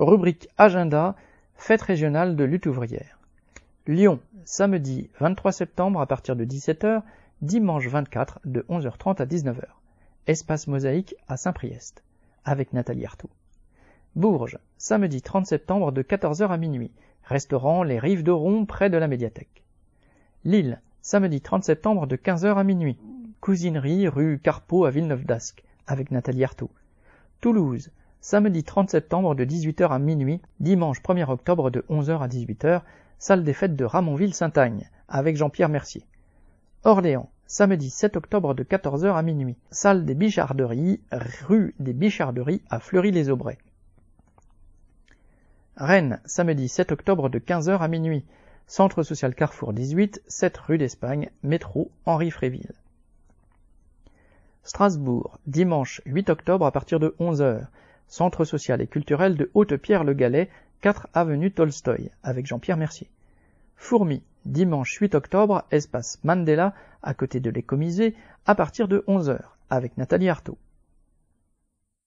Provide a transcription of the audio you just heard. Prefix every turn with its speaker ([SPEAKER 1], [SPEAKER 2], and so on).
[SPEAKER 1] Rubrique Agenda, fête régionale de lutte ouvrière. Lyon, samedi 23 septembre à partir de 17h, dimanche 24 de 11h30 à 19h. Espace mosaïque à Saint-Priest, avec Nathalie Artaud. Bourges, samedi 30 septembre de 14h à minuit. Restaurant Les Rives de Ron près de la médiathèque. Lille, samedi 30 septembre de 15h à minuit. Cousinerie rue Carpeau à Villeneuve d'Ascq, avec Nathalie Artaud. Toulouse, samedi 30 septembre de 18h à minuit, dimanche 1er octobre de 11h à 18h, salle des fêtes de Ramonville-Saint-Agne, avec Jean-Pierre Mercier. Orléans, samedi 7 octobre de 14h à minuit, salle des Bicharderies, rue des Bicharderies à Fleury-les-Aubrais. Rennes, samedi 7 octobre de 15h à minuit, centre social Carrefour 18, 7 rue d'Espagne, métro Henri Fréville. Strasbourg, dimanche 8 octobre à partir de 11h, centre social et culturel de Haute-Pierre-le-Galais, 4 avenue Tolstoï, avec Jean-Pierre Mercier. Fourmi, dimanche 8 octobre, espace Mandela, à côté de l'écomusée, à partir de 11h, avec Nathalie Artaud.